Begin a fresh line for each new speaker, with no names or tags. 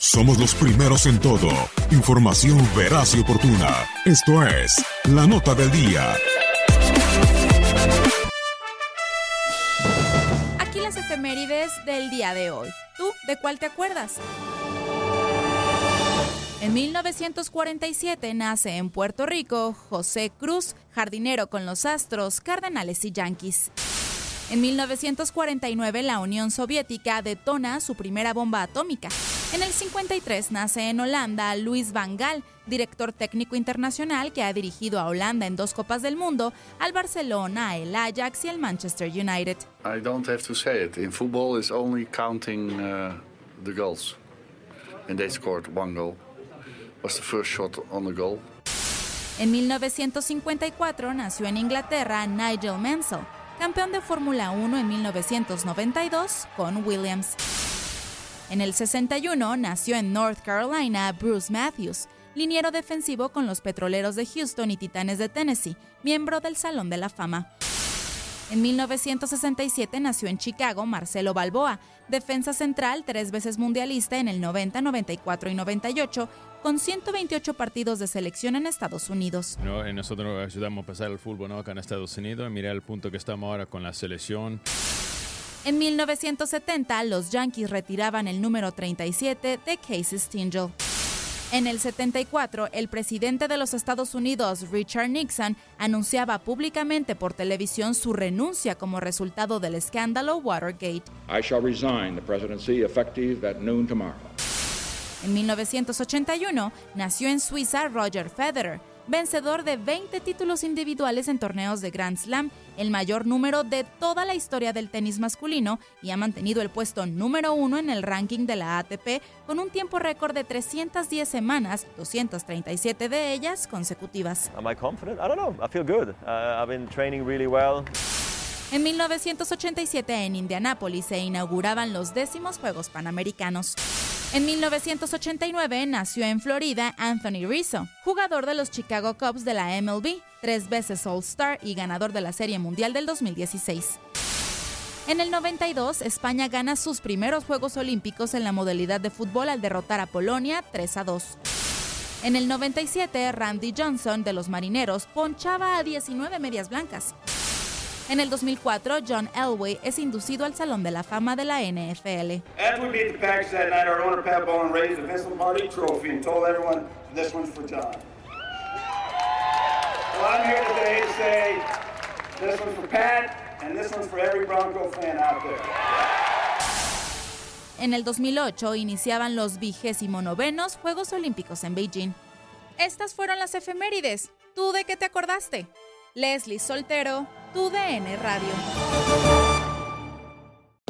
Somos los primeros en todo. Información veraz y oportuna. Esto es La Nota del Día.
Aquí las efemérides del día de hoy. ¿Tú de cuál te acuerdas? En 1947 nace en Puerto Rico José Cruz, jardinero con los Astros, Cardenales y Yankees. En 1949 la Unión Soviética detona su primera bomba atómica. En el 53 nace en Holanda Luis Van Gaal, director técnico internacional que ha dirigido a Holanda en dos Copas del Mundo, al Barcelona, el Ajax y el Manchester United.
I don't have to say it. In football, it's only counting uh, the goals. And they scored one goal. Was the first shot on the goal.
En 1954 nació en Inglaterra Nigel Mansell, campeón de Fórmula 1 en 1992 con Williams. En el 61 nació en North Carolina Bruce Matthews, liniero defensivo con los Petroleros de Houston y Titanes de Tennessee, miembro del Salón de la Fama. En 1967 nació en Chicago Marcelo Balboa, defensa central, tres veces mundialista en el 90, 94 y 98, con 128 partidos de selección en Estados Unidos.
No, nosotros ayudamos a pasar el fútbol acá en Estados Unidos. Mira el punto que estamos ahora con la selección.
En 1970, los Yankees retiraban el número 37 de Casey Stingel. En el 74, el presidente de los Estados Unidos, Richard Nixon, anunciaba públicamente por televisión su renuncia como resultado del escándalo Watergate.
I shall resign the presidency effective at noon tomorrow.
En 1981, nació en Suiza Roger Federer, vencedor de 20 títulos individuales en torneos de Grand Slam, el mayor número de toda la historia del tenis masculino, y ha mantenido el puesto número uno en el ranking de la ATP con un tiempo récord de 310 semanas, 237 de ellas consecutivas. En 1987 en Indianápolis se inauguraban los décimos Juegos Panamericanos. En 1989 nació en Florida Anthony Rizzo, jugador de los Chicago Cubs de la MLB, tres veces All-Star y ganador de la Serie Mundial del 2016. En el 92, España gana sus primeros Juegos Olímpicos en la modalidad de fútbol al derrotar a Polonia 3 a 2. En el 97, Randy Johnson de los Marineros ponchaba a 19 medias blancas. En el 2004, John Elway es inducido al Salón de la Fama de la NFL. En el 2008 iniciaban los vigésimo novenos Juegos Olímpicos en Beijing. Estas fueron las efemérides. ¿Tú de qué te acordaste? Leslie Soltero, tu DN Radio.